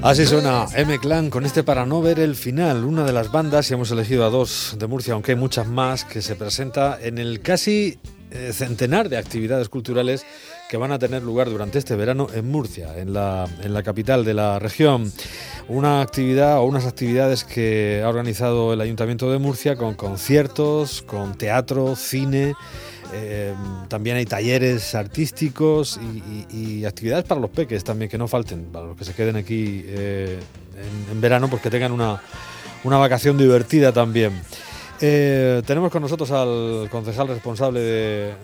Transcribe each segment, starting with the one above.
Así suena M Clan con este para no ver el final, una de las bandas, y hemos elegido a dos de Murcia, aunque hay muchas más, que se presenta en el casi eh, centenar de actividades culturales que van a tener lugar durante este verano en Murcia, en la, en la capital de la región. Una actividad o unas actividades que ha organizado el Ayuntamiento de Murcia con conciertos, con teatro, cine eh, también hay talleres artísticos y, actividades para los peques también, que no falten, para los que se queden aquí eh, en, verano, pues que tengan una, una vacación divertida también. Eh, tenemos con nosotros al concejal responsable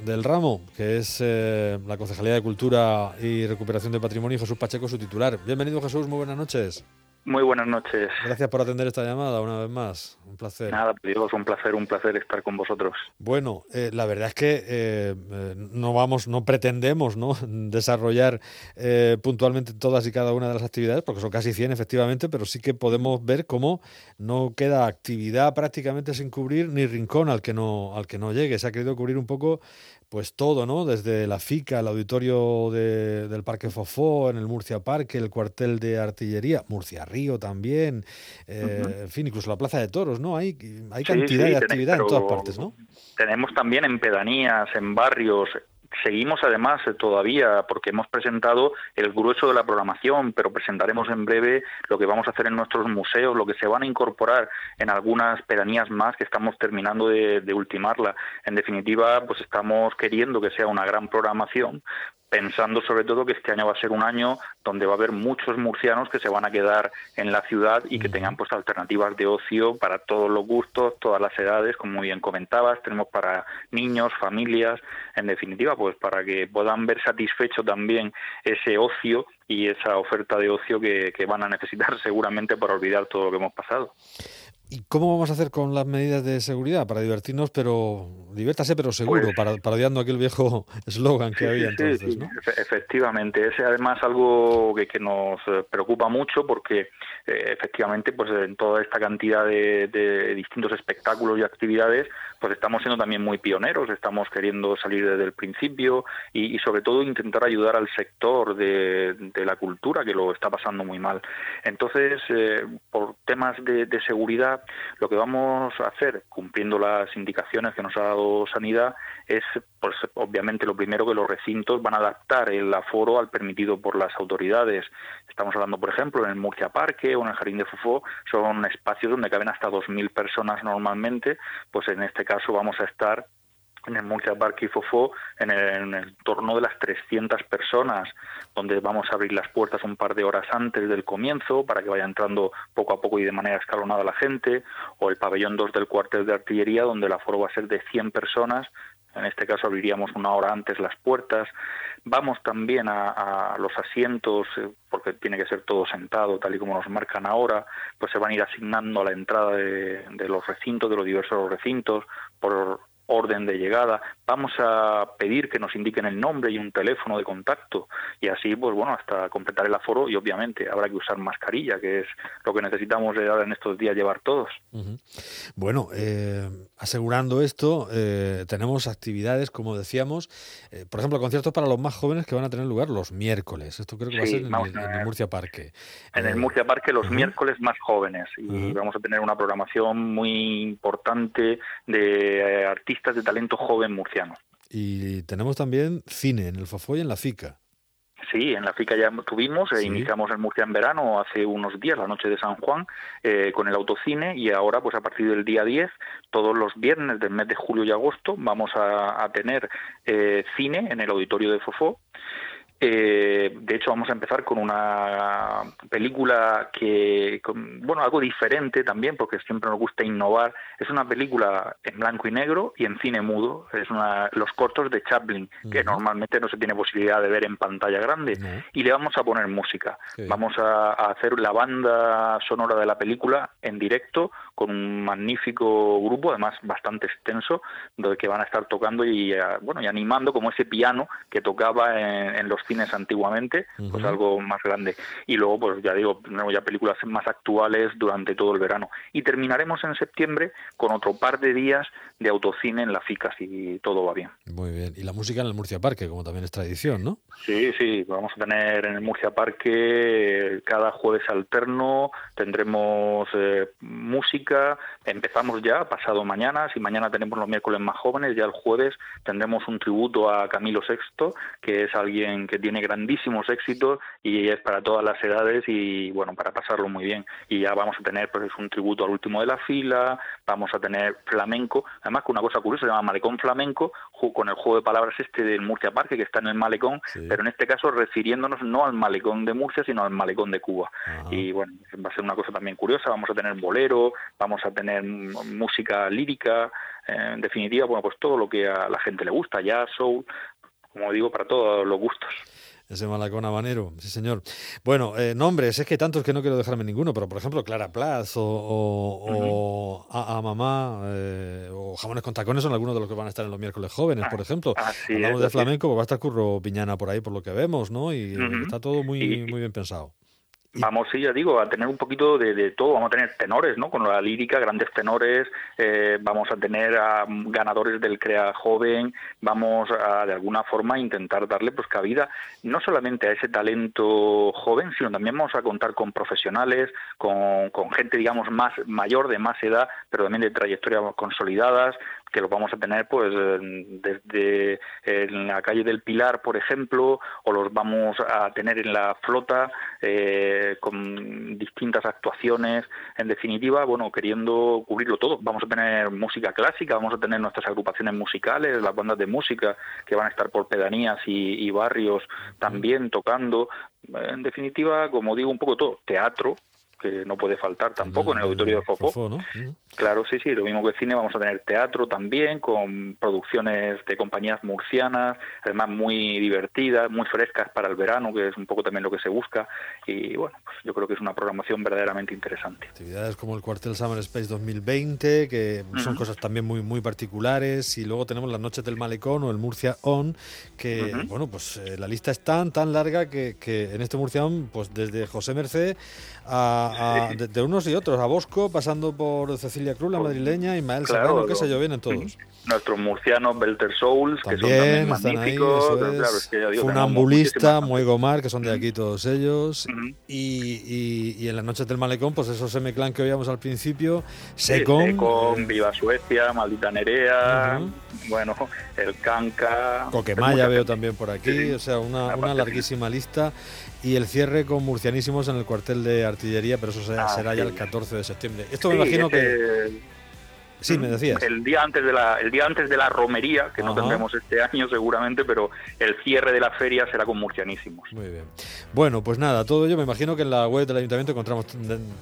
del ramo, que es la Concejalía de Cultura y Recuperación de Patrimonio, Jesús Pacheco, su titular. Bienvenido Jesús, muy buenas noches. Muy buenas noches. Gracias por atender esta llamada una vez más. Un placer. Nada, Dios, un placer, un placer estar con vosotros. Bueno, eh, la verdad es que eh, eh, no vamos, no pretendemos ¿no? desarrollar puntualmente todas y cada una de las actividades, porque son casi 100 efectivamente, pero sí que podemos ver cómo no queda actividad prácticamente sin cubrir ni rincón al que no, al que no llegue. Se ha querido cubrir un poco pues todo, ¿no? Desde la FICA, el auditorio del Parque Fofó, en el Murcia Parque, el cuartel de artillería, Murcia Río también, eh, en fin, incluso la Plaza de Toros, ¿no? Hay, hay cantidad de actividad en todas partes, ¿no? Tenemos también en pedanías, en barrios, Seguimos además eh, todavía porque hemos presentado el grueso de la programación, pero presentaremos en breve lo que vamos a hacer en nuestros museos, lo que se van a incorporar en algunas pedanías más que estamos terminando de, de ultimarla. En definitiva, pues estamos queriendo que sea una gran programación pensando sobre todo que este año va a ser un año donde va a haber muchos murcianos que se van a quedar en la ciudad y que tengan pues alternativas de ocio para todos los gustos, todas las edades, como muy bien comentabas, tenemos para niños, familias, en definitiva, pues para que puedan ver satisfecho también ese ocio y esa oferta de ocio que, que van a necesitar seguramente para olvidar todo lo que hemos pasado. ¿Y cómo vamos a hacer con las medidas de seguridad para divertirnos, pero diviértase, pero seguro, pues para, parodiando aquel viejo eslogan que había entonces, ¿no? Efectivamente, es además algo que, que nos eh, preocupa mucho porque eh, efectivamente, pues en toda esta cantidad de, de, distintos espectáculos y actividades, pues estamos siendo también muy pioneros, estamos queriendo salir desde el principio y, y sobre todo intentar ayudar al sector de, de, la cultura que lo está pasando muy mal. Entonces, eh, por temas de, de seguridad lo que vamos a hacer, cumpliendo las indicaciones que nos ha dado Sanidad, es, pues, obviamente, lo primero que los recintos van a adaptar el aforo al permitido por las autoridades. Estamos hablando, por ejemplo, en el Murcia Parque o en el Jardín de Fufó, son espacios donde caben hasta 2.000 personas normalmente, pues en este caso vamos a estar en el Murcia Fofó en el, en el torno de las 300 personas, donde vamos a abrir las puertas un par de horas antes del comienzo para que vaya entrando poco a poco y de manera escalonada la gente, o el pabellón 2 del cuartel de artillería, donde el aforo va a ser de 100 personas, en este caso abriríamos una hora antes las puertas. Vamos también a, a, los asientos, eh, porque tiene que ser todo sentado, tal y como nos marcan ahora, pues se van a ir asignando a la entrada de, de los recintos, de los diversos recintos, por orden de llegada, vamos a pedir que nos indiquen el nombre y un teléfono de contacto y así, pues bueno, hasta completar el aforo y obviamente habrá que usar mascarilla, que es lo que necesitamos en estos días llevar todos. Uh -huh. Bueno, eh, asegurando esto, eh, tenemos actividades, como decíamos, eh, por ejemplo, conciertos para los más jóvenes que van a tener lugar los miércoles. Esto creo que sí, va a ser en, el, en el, Murcia Parque. En el Murcia Parque los uh -huh. miércoles más jóvenes y uh -huh. vamos a tener una programación muy importante de artistas de talento joven murciano. Y tenemos también cine en el Fofoy y en la FICA. Sí, en la FICA ya tuvimos, sí. eh, iniciamos en Murcia en verano hace unos días, la noche de San Juan, eh, con el autocine y ahora pues a partir del día 10, todos los viernes del mes de julio y agosto, vamos a, a tener eh, cine en el auditorio de Fofó eh, de hecho, vamos a empezar con una película que, con, bueno, algo diferente también, porque siempre nos gusta innovar. Es una película en blanco y negro y en cine mudo. Es una, los cortos de Chaplin, uh -huh. que normalmente no se tiene posibilidad de ver en pantalla grande. Uh -huh. Y le vamos a poner música. Vamos a, a, hacer la banda sonora de la película en directo con un magnífico grupo, además bastante extenso, donde que van a estar tocando y, bueno, y animando como ese piano que tocaba en, en los cines antiguamente, pues algo más grande. Y luego, pues ya digo, tenemos ya películas más actuales durante todo el verano. Y terminaremos en septiembre con otro par de días de autocine en la FICA, si todo va bien. Muy bien. Y la música en el Murcia Parque, como también es tradición, ¿no? Sí, sí. Vamos a tener en el Murcia Parque cada jueves alterno, tendremos eh, música. Empezamos ya pasado mañana. Si mañana tenemos los miércoles más jóvenes, ya el jueves tendremos un tributo a Camilo VI, que es alguien que tiene grandísimos éxitos y es para todas las edades y bueno, para pasarlo muy bien. Y ya vamos a tener pues un tributo al último de la fila, vamos a tener flamenco, además con una cosa curiosa, se llama Malecón Flamenco, con el juego de palabras este del Murcia Parque, que está en el Malecón, pero en este caso refiriéndonos no al Malecón de Murcia, sino al Malecón de Cuba. Y bueno, va a ser una cosa también curiosa, vamos a tener bolero, vamos a tener música lírica, en definitiva, bueno, pues todo lo que a la gente le gusta, ya soul, como digo, para todos los gustos. Ese malacón habanero, sí señor. Bueno, eh, nombres, es que tantos que no quiero dejarme ninguno, pero por ejemplo Clara Plath o, a, Mamá eh, o Jamones con Tacones son algunos de los que van a estar en los miércoles jóvenes, por ah, ejemplo. Hablamos de flamenco, pues va a estar Curro Piñana por ahí por lo que vemos, ¿no? Y está todo muy, muy bien pensado. Vamos, sí, ya digo, a tener un poquito de, todo. Vamos a tener tenores, ¿no? Con la lírica, grandes tenores. Eh, vamos a tener a ganadores del CREA joven. Vamos a, de alguna forma, intentar darle pues cabida no solamente a ese talento joven, sino también vamos a contar con profesionales, con, con gente, digamos, más mayor, de más edad, pero también de trayectorias consolidadas, que los vamos a tener pues desde en la calle del Pilar, por ejemplo, o los vamos a tener en la flota eh, con distintas actuaciones. En definitiva, bueno, queriendo cubrirlo todo. Vamos a tener música clásica, vamos a tener nuestras agrupaciones musicales, las bandas de música que van a estar por pedanías y, y barrios también tocando. En definitiva, como digo, un poco todo. Teatro, que no puede faltar tampoco en el auditorio de Fofo. Claro, sí, sí, lo mismo que el cine, vamos a tener teatro también, con producciones de compañías murcianas, además muy divertidas, muy frescas para el verano, que es un poco también lo que se busca, y bueno, pues yo creo que es una programación verdaderamente interesante. Actividades como el Cuartel Summer Space 2020, que son cosas también muy, muy particulares, y luego tenemos las Noches del Malecón o el Murcia On, que, bueno, pues eh, la lista es tan, tan larga que, que en este Murcia On, pues desde José Merced a, de, unos y otros, a Bosco, pasando por Cecilia Cruz, la madrileña, Ismael claro, Serrano, qué sé yo, vienen todos. Nuestros murcianos Belter Souls, que son también magníficos. Funambulista, Muy Gomar, que son de aquí todos ellos. y, y, en las noches del malecón, pues esos semiclan que oíamos al principio, Secon. Secon, Viva Suecia, Maldita Nerea, bueno, el Canca. Coquemaya veo también por aquí, o sea, una, una larguísima lista y el cierre con murcianísimos en el cuartel de artillería, pero eso será, ah, ya el 14 de septiembre. Esto me imagino que... Sí, me decías. El día antes de la, el día antes de la romería, que no tendremos este año seguramente, pero el cierre de la feria será con murcianísimos. Muy bien. Bueno, pues nada, todo ello me imagino que en la web del ayuntamiento encontramos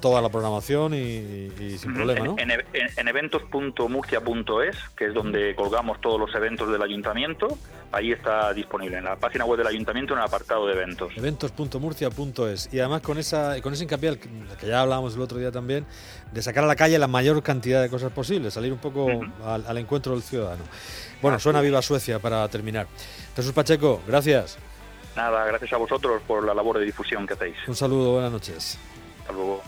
toda la programación y, sin problema, ¿no? En, en eventos.murcia.es, que es donde colgamos todos los eventos del ayuntamiento, ahí está disponible, en la página web del ayuntamiento en el apartado de eventos. Eventos.murcia.es. Y además con esa con ese hincapié, que ya hablábamos el otro día también, de sacar a la calle la mayor cantidad de cosas posibles, salir un poco al, encuentro del ciudadano. Bueno, suena viva Suecia para terminar. Jesús Pacheco, gracias. Nada, gracias a vosotros por la labor de difusión que hacéis. Un saludo, buenas noches. Hasta luego.